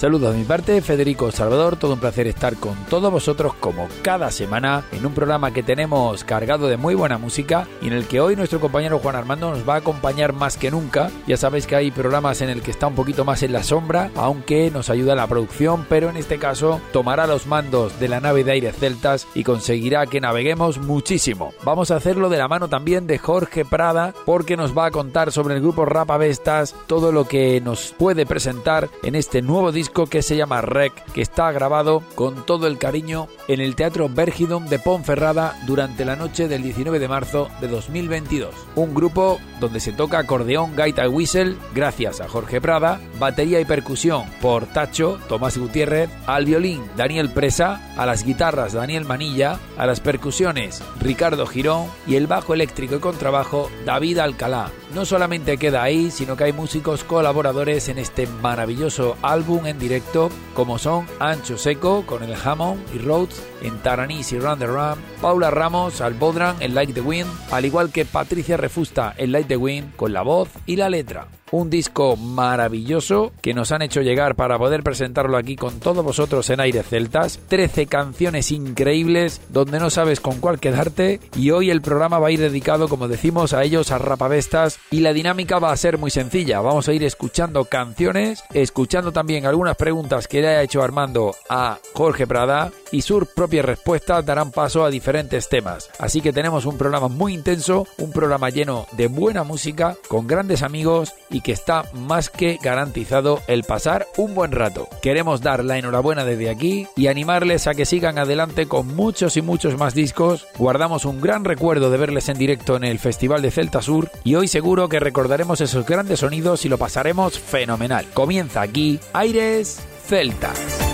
Saludos de mi parte, Federico Salvador, todo un placer estar con todos vosotros como cada semana en un programa que tenemos cargado de muy buena música y en el que hoy nuestro compañero Juan Armando nos va a acompañar más que nunca. Ya sabéis que hay programas en el que está un poquito más en la sombra, aunque nos ayuda la producción, pero en este caso tomará los mandos de la nave de Aires Celtas y conseguirá que naveguemos muchísimo. Vamos a hacerlo de la mano también de Jorge Prada porque nos va a contar sobre el grupo Rapavestas todo lo que nos puede presentar en este nuevo disco que se llama Rec, que está grabado con todo el cariño en el Teatro Bergidon de Ponferrada durante la noche del 19 de marzo de 2022. Un grupo donde se toca acordeón, gaita y whistle gracias a Jorge Prada, batería y percusión por Tacho, Tomás Gutiérrez, al violín Daniel Presa, a las guitarras Daniel Manilla, a las percusiones Ricardo Girón y el bajo eléctrico y contrabajo David Alcalá. No solamente queda ahí, sino que hay músicos colaboradores en este maravilloso álbum directo, como son Ancho Seco con el Hammond y Rhodes en Taranis y Run the Ram, Paula Ramos al Bodran en Like the Wind, al igual que Patricia Refusta en Like the Wind con la voz y la letra un disco maravilloso que nos han hecho llegar para poder presentarlo aquí con todos vosotros en Aire Celtas. 13 canciones increíbles donde no sabes con cuál quedarte y hoy el programa va a ir dedicado, como decimos, a ellos, a Rapavestas y la dinámica va a ser muy sencilla. Vamos a ir escuchando canciones, escuchando también algunas preguntas que le ha hecho Armando a Jorge Prada y sus propias respuestas darán paso a diferentes temas. Así que tenemos un programa muy intenso, un programa lleno de buena música, con grandes amigos y que está más que garantizado el pasar un buen rato. Queremos dar la enhorabuena desde aquí y animarles a que sigan adelante con muchos y muchos más discos. Guardamos un gran recuerdo de verles en directo en el Festival de Celta Sur y hoy seguro que recordaremos esos grandes sonidos y lo pasaremos fenomenal. Comienza aquí Aires Celtas.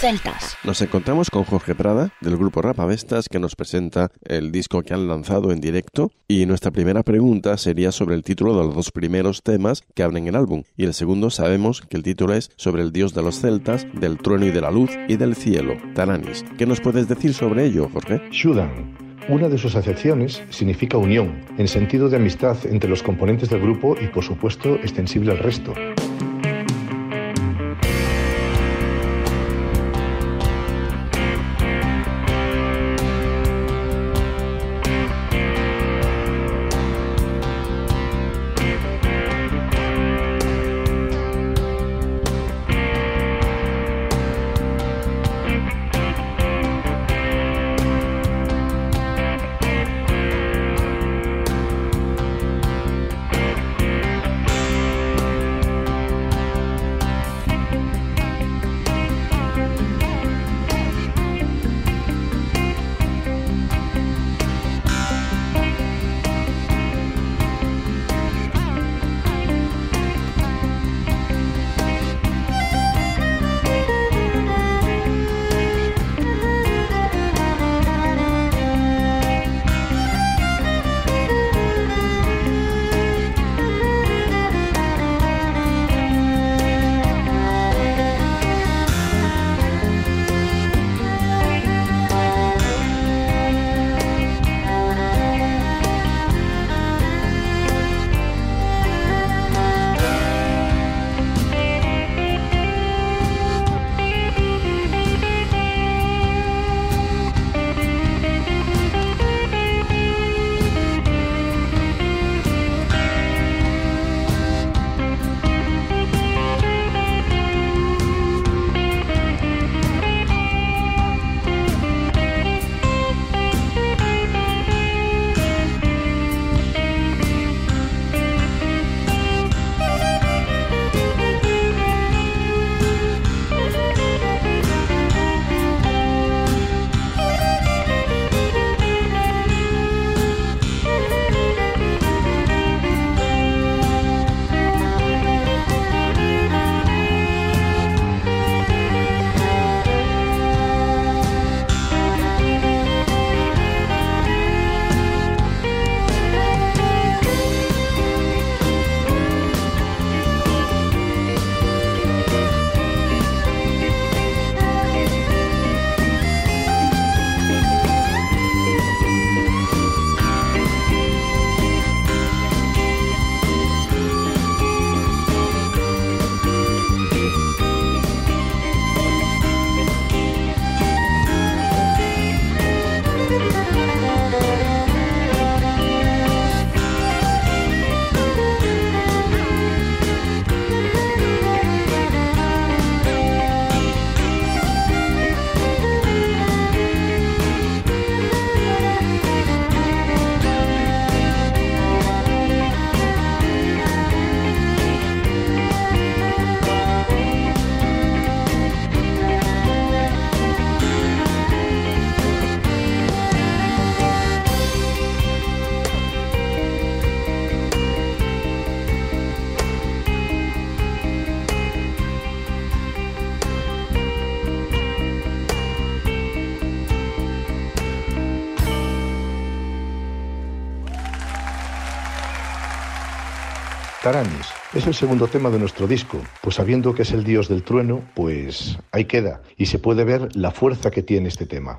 Celtas. Nos encontramos con Jorge Prada del grupo Rapavestas que nos presenta el disco que han lanzado en directo y nuestra primera pregunta sería sobre el título de los dos primeros temas que abren el álbum y el segundo sabemos que el título es sobre el dios de los celtas, del trueno y de la luz y del cielo, Taranis. ¿Qué nos puedes decir sobre ello, Jorge? Shudan. Una de sus acepciones significa unión, en sentido de amistad entre los componentes del grupo y por supuesto extensible al resto. El segundo tema de nuestro disco, pues sabiendo que es el dios del trueno, pues ahí queda y se puede ver la fuerza que tiene este tema.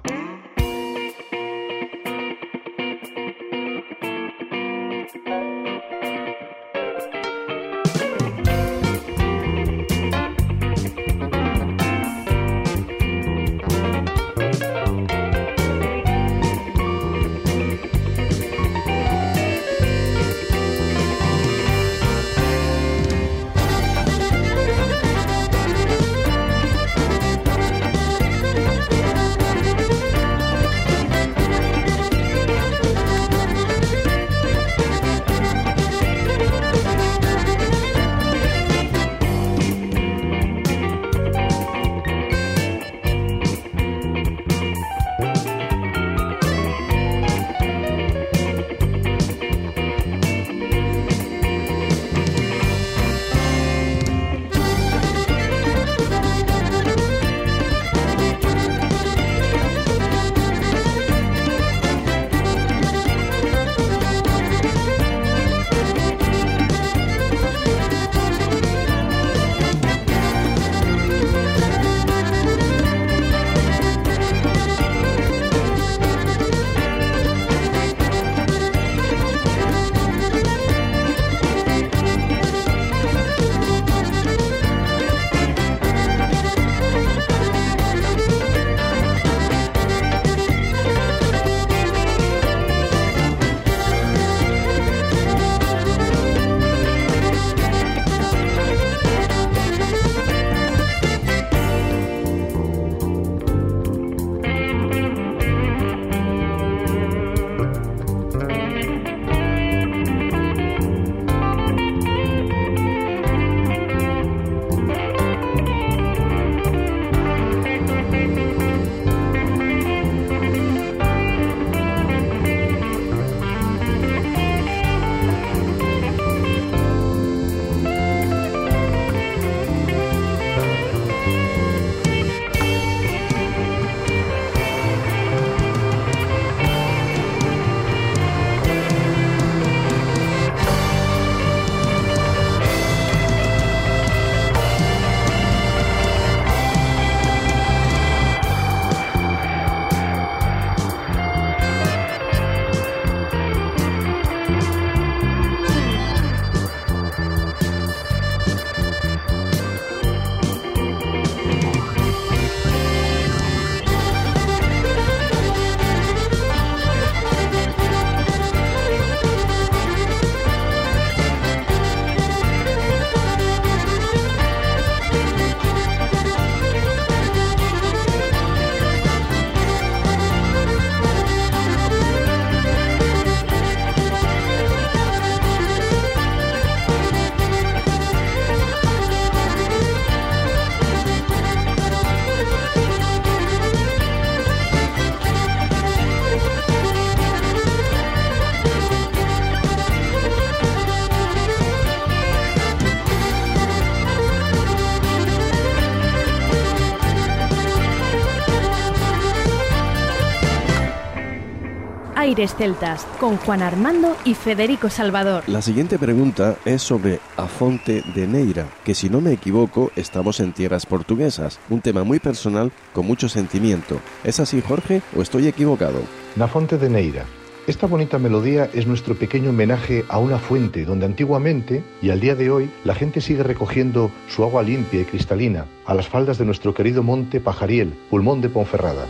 Aires Celtas con Juan Armando y Federico Salvador. La siguiente pregunta es sobre Afonte de Neira, que si no me equivoco estamos en tierras portuguesas, un tema muy personal con mucho sentimiento. ¿Es así Jorge o estoy equivocado? Na Fonte de Neira. Esta bonita melodía es nuestro pequeño homenaje a una fuente donde antiguamente y al día de hoy la gente sigue recogiendo su agua limpia y cristalina a las faldas de nuestro querido monte Pajariel, pulmón de Ponferrada.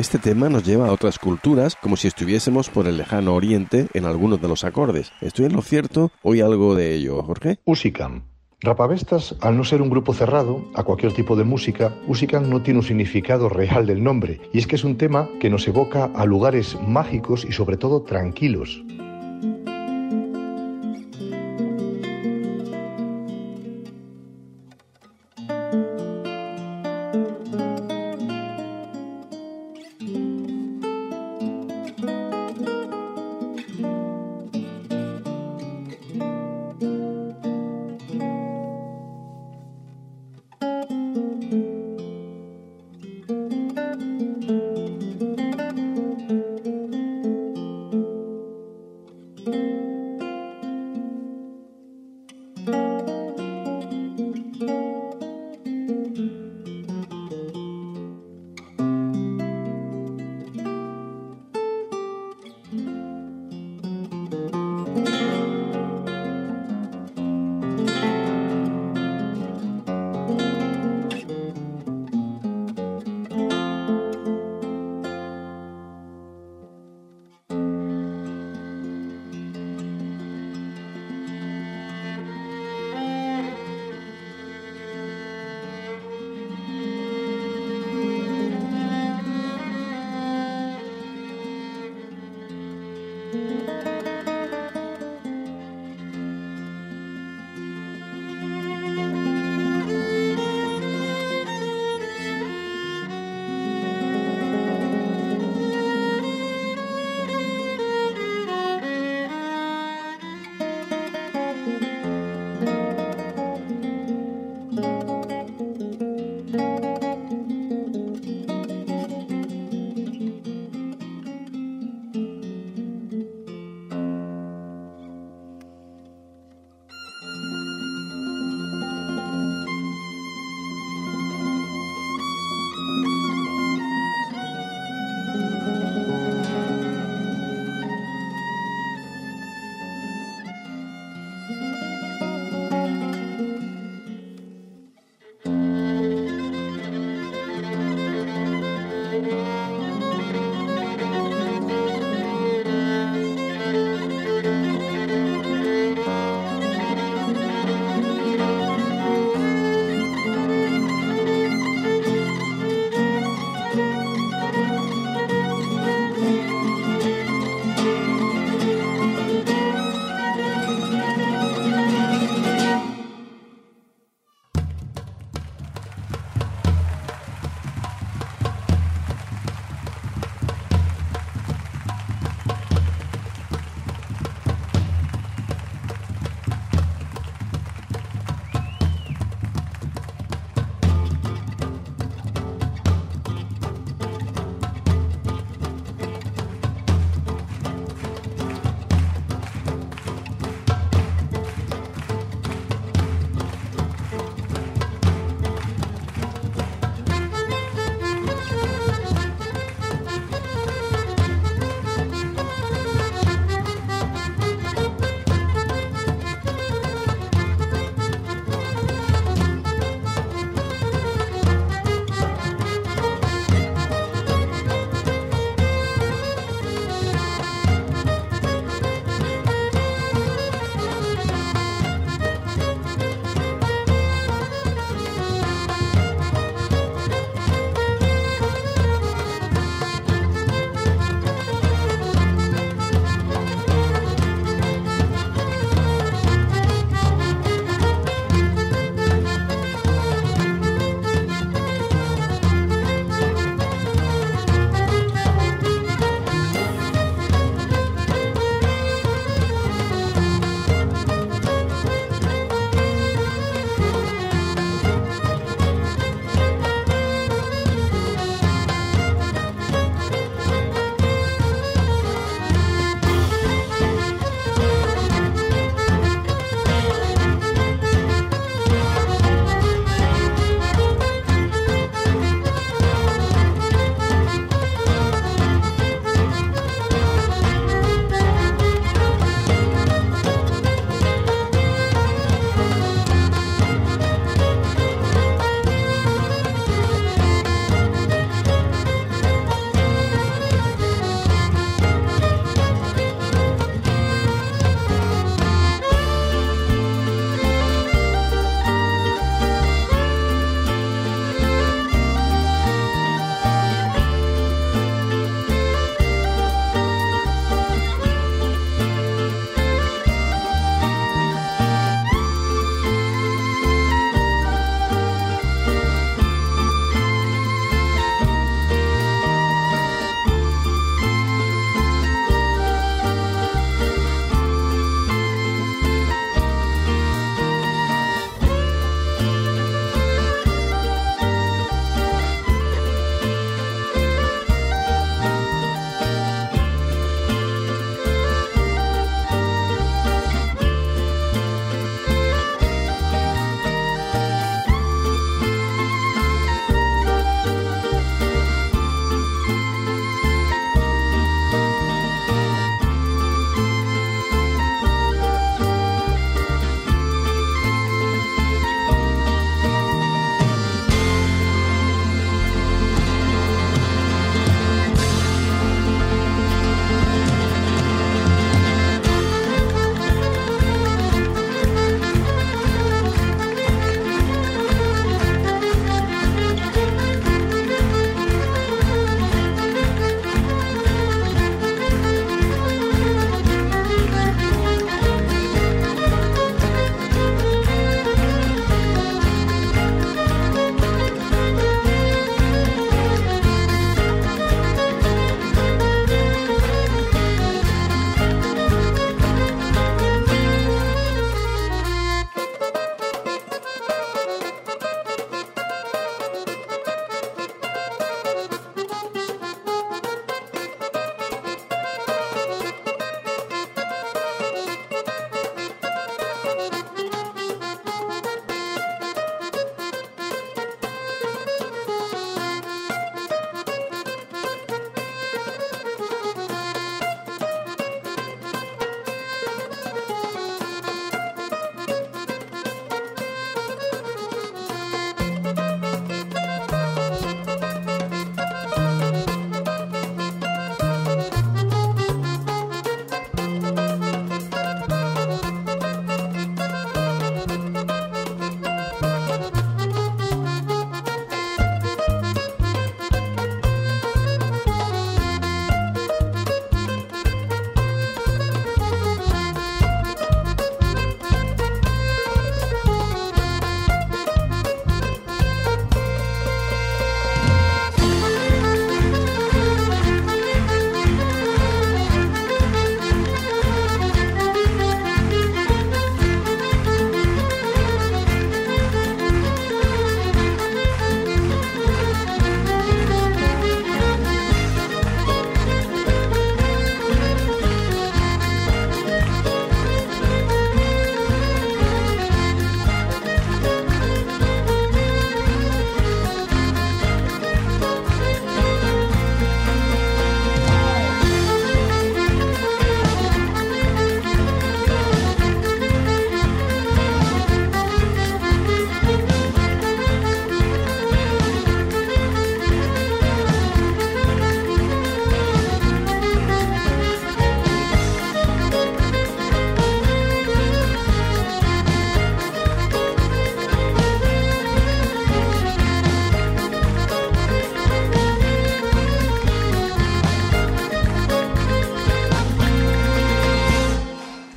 Este tema nos lleva a otras culturas como si estuviésemos por el lejano oriente en algunos de los acordes. ¿Estoy en lo cierto? ¿Oí algo de ello, Jorge? Usicam. Rapavestas, al no ser un grupo cerrado a cualquier tipo de música, Usicam no tiene un significado real del nombre, y es que es un tema que nos evoca a lugares mágicos y sobre todo tranquilos.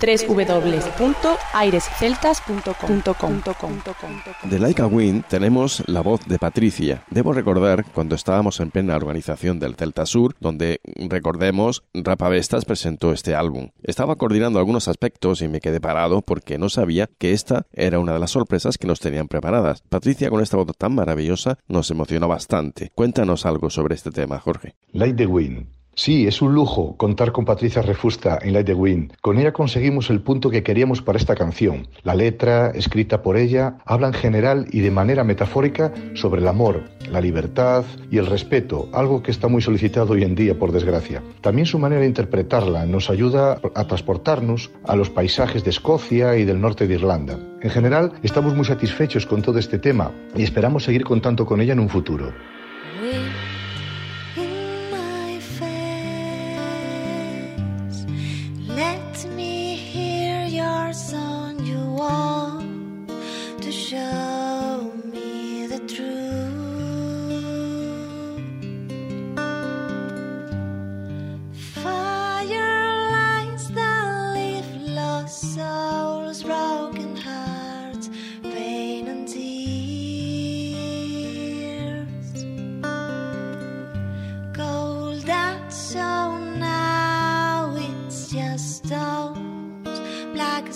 www.airesceltas.com. De Like a Wind tenemos la voz de Patricia. Debo recordar cuando estábamos en plena organización del Celta Sur, donde, recordemos, Rapavestas presentó este álbum. Estaba coordinando algunos aspectos y me quedé parado porque no sabía que esta era una de las sorpresas que nos tenían preparadas. Patricia, con esta voz tan maravillosa, nos emocionó bastante. Cuéntanos algo sobre este tema, Jorge. Light the Wind. Sí, es un lujo contar con Patricia Refusta en Light the Wind. Con ella conseguimos el punto que queríamos para esta canción. La letra, escrita por ella, habla en general y de manera metafórica sobre el amor, la libertad y el respeto, algo que está muy solicitado hoy en día, por desgracia. También su manera de interpretarla nos ayuda a transportarnos a los paisajes de Escocia y del norte de Irlanda. En general, estamos muy satisfechos con todo este tema y esperamos seguir contando con ella en un futuro.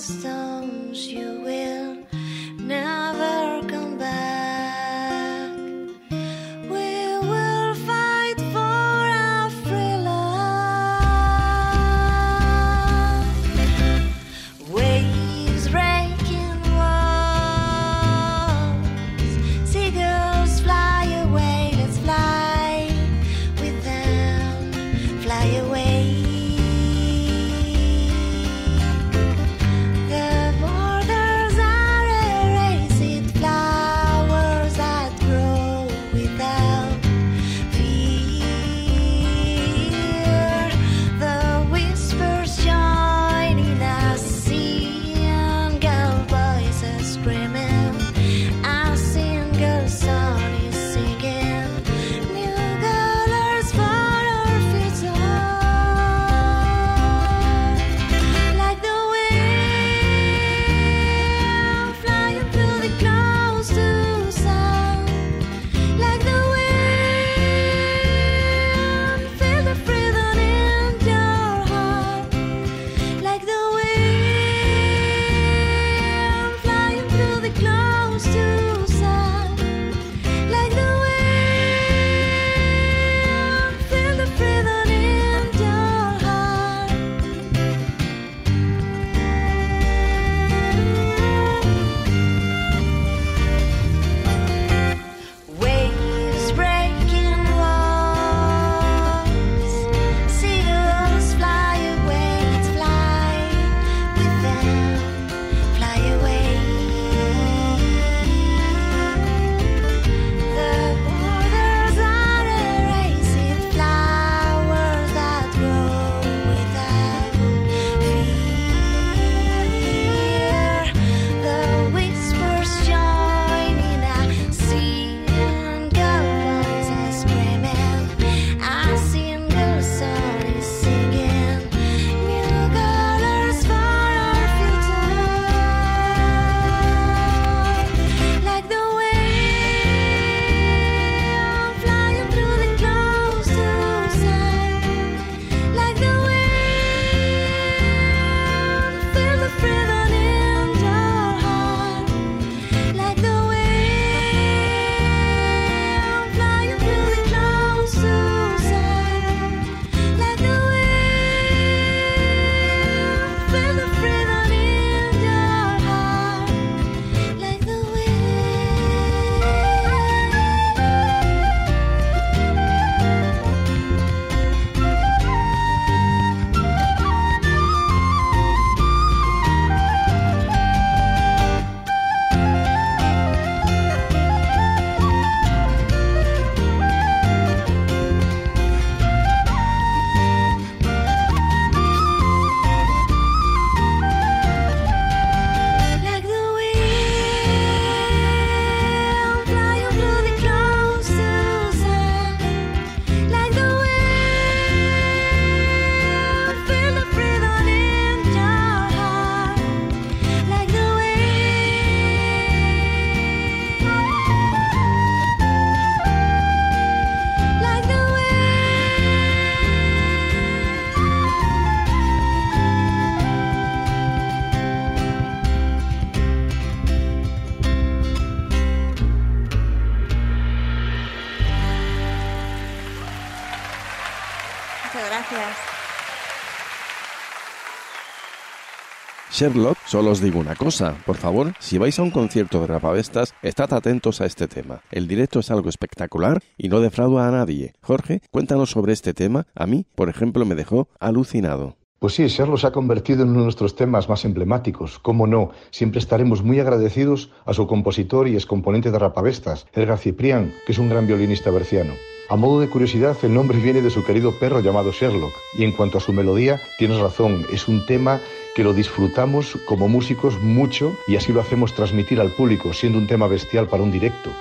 있어. Sherlock, solo os digo una cosa, por favor, si vais a un concierto de Rapavestas, estad atentos a este tema. El directo es algo espectacular y no defrauda a nadie. Jorge, cuéntanos sobre este tema. A mí, por ejemplo, me dejó alucinado. Pues sí, Sherlock se ha convertido en uno de nuestros temas más emblemáticos. Cómo no, siempre estaremos muy agradecidos a su compositor y excomponente de Rapavestas, Edgar Ciprián, que es un gran violinista berciano. A modo de curiosidad, el nombre viene de su querido perro llamado Sherlock. Y en cuanto a su melodía, tienes razón, es un tema que lo disfrutamos como músicos mucho y así lo hacemos transmitir al público, siendo un tema bestial para un directo.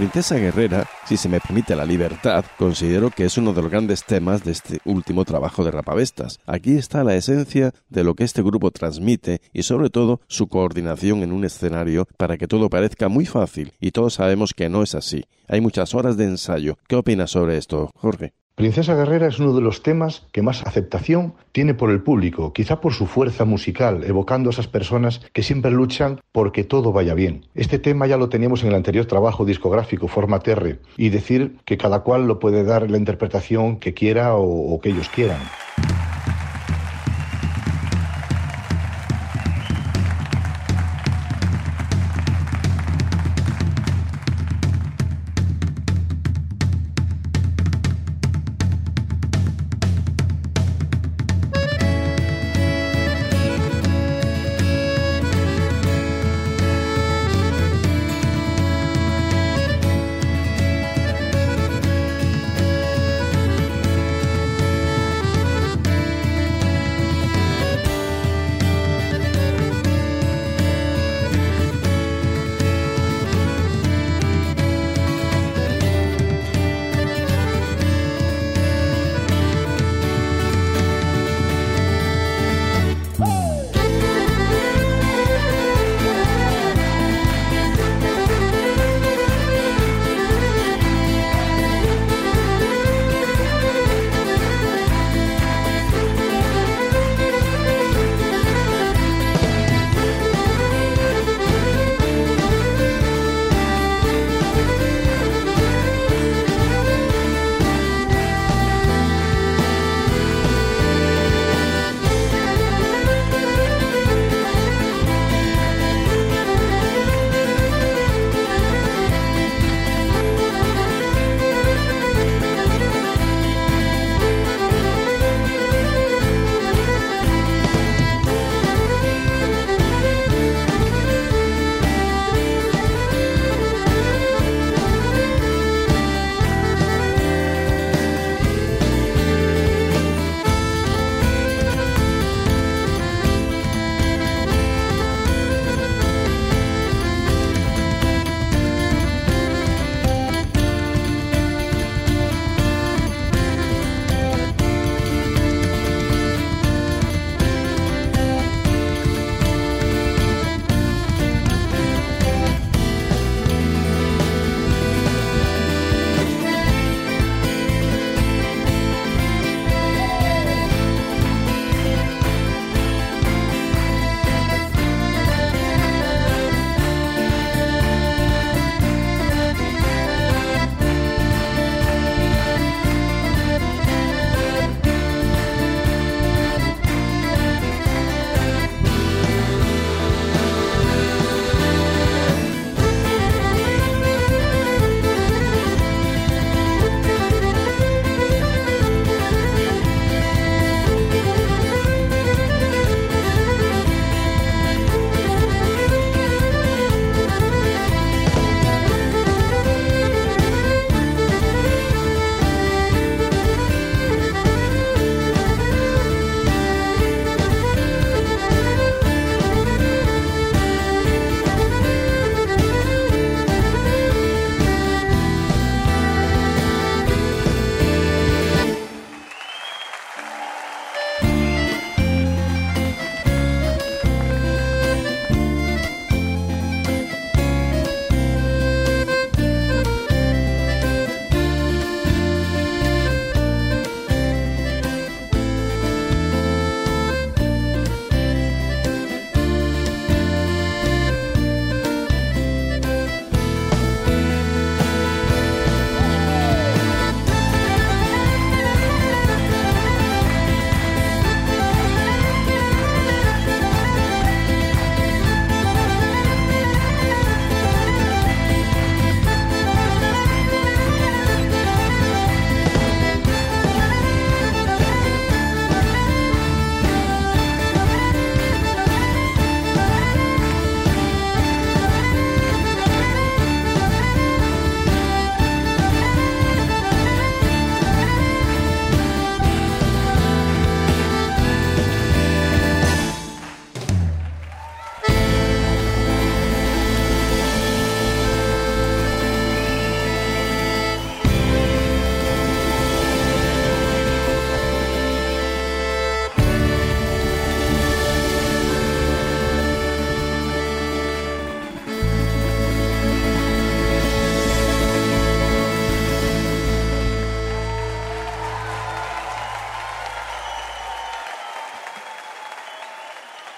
Princesa Guerrera, si se me permite la libertad, considero que es uno de los grandes temas de este último trabajo de Rapavestas. Aquí está la esencia de lo que este grupo transmite y sobre todo su coordinación en un escenario para que todo parezca muy fácil y todos sabemos que no es así. Hay muchas horas de ensayo. ¿Qué opinas sobre esto, Jorge? Princesa Guerrera es uno de los temas que más aceptación tiene por el público, quizá por su fuerza musical, evocando a esas personas que siempre luchan porque todo vaya bien. Este tema ya lo teníamos en el anterior trabajo discográfico, Forma Terre, y decir que cada cual lo puede dar la interpretación que quiera o, o que ellos quieran.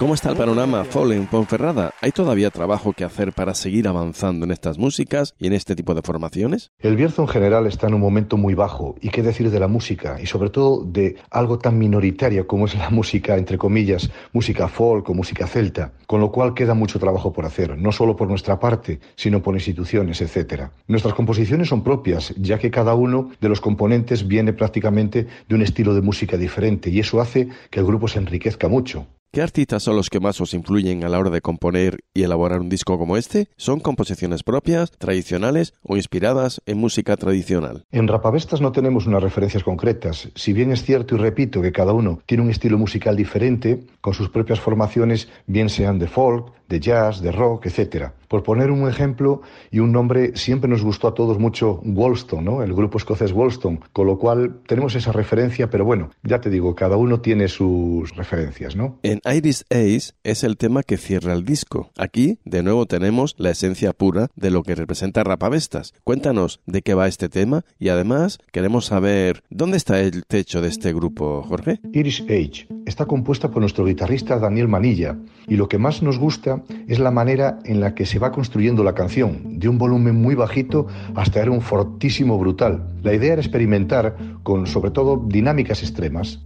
¿Cómo está el panorama folk en Ponferrada? ¿Hay todavía trabajo que hacer para seguir avanzando en estas músicas y en este tipo de formaciones? El Bierzo en general está en un momento muy bajo, y qué decir de la música, y sobre todo de algo tan minoritario como es la música, entre comillas, música folk o música celta, con lo cual queda mucho trabajo por hacer, no solo por nuestra parte, sino por instituciones, etc. Nuestras composiciones son propias, ya que cada uno de los componentes viene prácticamente de un estilo de música diferente, y eso hace que el grupo se enriquezca mucho. ¿Qué artistas son los que más os influyen a la hora de componer y elaborar un disco como este? ¿Son composiciones propias, tradicionales o inspiradas en música tradicional? En Rapavestas no tenemos unas referencias concretas, si bien es cierto y repito que cada uno tiene un estilo musical diferente, con sus propias formaciones, bien sean de folk, de jazz, de rock, etc. Por poner un ejemplo y un nombre, siempre nos gustó a todos mucho Wolston, ¿no? el grupo escocés Wolston, con lo cual tenemos esa referencia, pero bueno, ya te digo, cada uno tiene sus referencias, ¿no? En Iris Ace es el tema que cierra el disco. Aquí, de nuevo, tenemos la esencia pura de lo que representa Rapavestas. Cuéntanos de qué va este tema y además queremos saber dónde está el techo de este grupo, Jorge. Iris Age está compuesta por nuestro guitarrista Daniel Manilla y lo que más nos gusta es la manera en la que se va construyendo la canción, de un volumen muy bajito hasta era un fortísimo brutal. La idea era experimentar con sobre todo dinámicas extremas.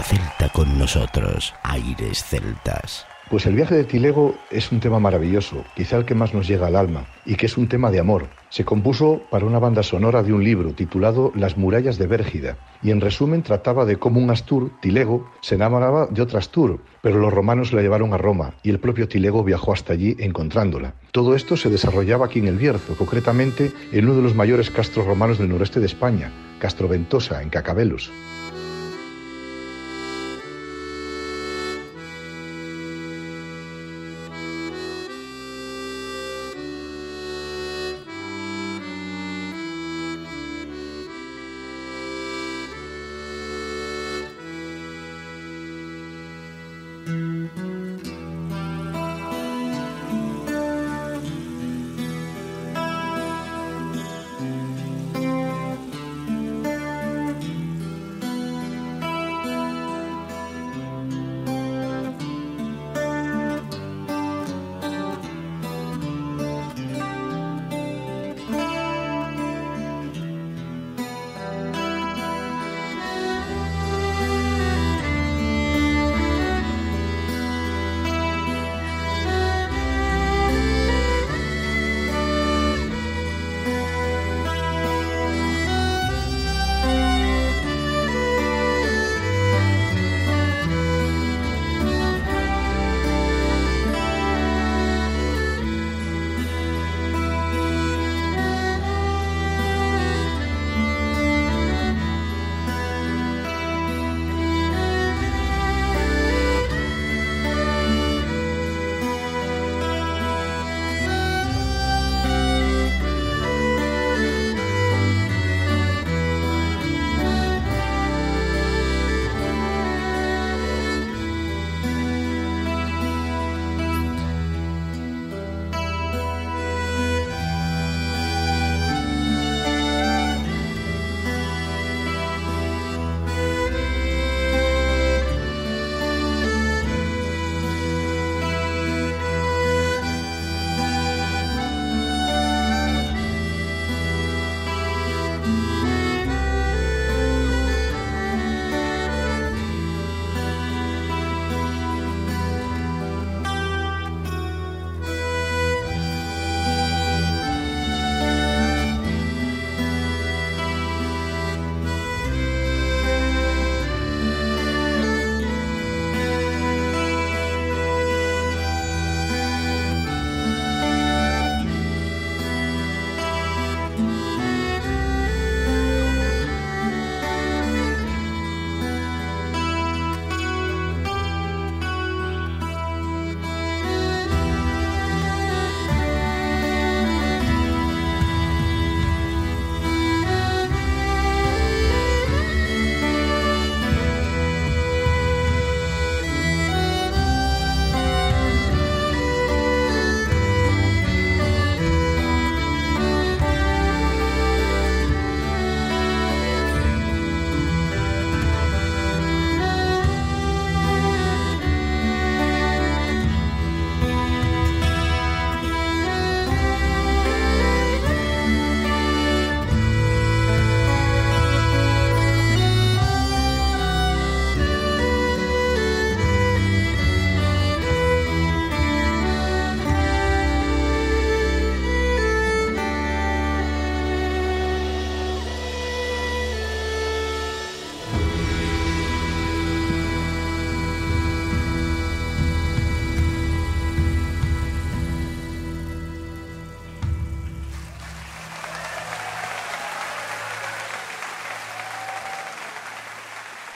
Música celta con nosotros, Aires Celtas. Pues el viaje de Tilego es un tema maravilloso, quizá el que más nos llega al alma, y que es un tema de amor. Se compuso para una banda sonora de un libro titulado Las murallas de Bérgida, y en resumen trataba de cómo un Astur, Tilego, se enamoraba de otra Astur, pero los romanos la llevaron a Roma, y el propio Tilego viajó hasta allí encontrándola. Todo esto se desarrollaba aquí en el Bierzo, concretamente en uno de los mayores castros romanos del noreste de España, Castro Ventosa, en Cacabelos.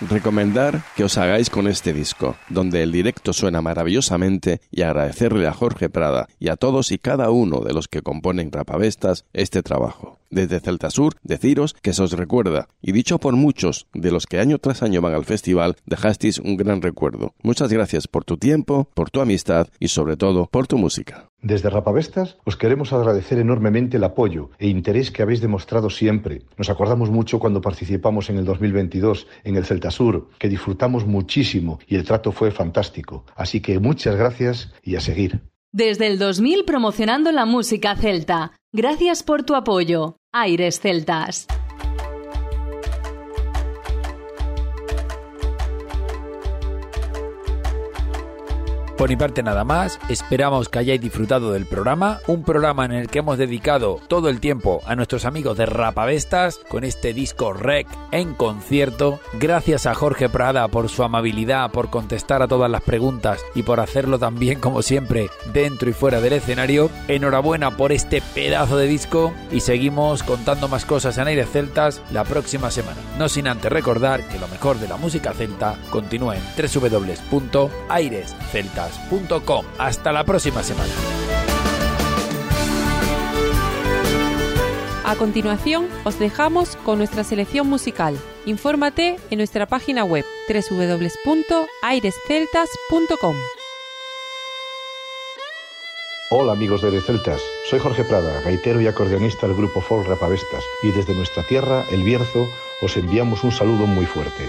Recomendar que os hagáis con este disco, donde el directo suena maravillosamente y agradecerle a Jorge Prada y a todos y cada uno de los que componen Rapavestas este trabajo. Desde Celta Sur, deciros que se os recuerda, y dicho por muchos de los que año tras año van al festival, dejasteis un gran recuerdo. Muchas gracias por tu tiempo, por tu amistad y sobre todo por tu música. Desde Rapavestas os queremos agradecer enormemente el apoyo e interés que habéis demostrado siempre. Nos acordamos mucho cuando participamos en el 2022 en el Celta Sur, que disfrutamos muchísimo y el trato fue fantástico. Así que muchas gracias y a seguir. Desde el 2000 promocionando la música celta. Gracias por tu apoyo. Aires Celtas. Por mi parte nada más, esperamos que hayáis disfrutado del programa, un programa en el que hemos dedicado todo el tiempo a nuestros amigos de Rapavestas con este disco Rec en concierto. Gracias a Jorge Prada por su amabilidad, por contestar a todas las preguntas y por hacerlo también como siempre dentro y fuera del escenario. Enhorabuena por este pedazo de disco y seguimos contando más cosas en Aires Celtas la próxima semana. No sin antes recordar que lo mejor de la música celta continúa en www.airesceltas hasta la próxima semana. A continuación, os dejamos con nuestra selección musical. Infórmate en nuestra página web www.airesceltas.com. Hola amigos de Aires Celtas, soy Jorge Prada, gaitero y acordeonista del grupo Folk Rapavestas, y desde nuestra tierra, El Bierzo, os enviamos un saludo muy fuerte.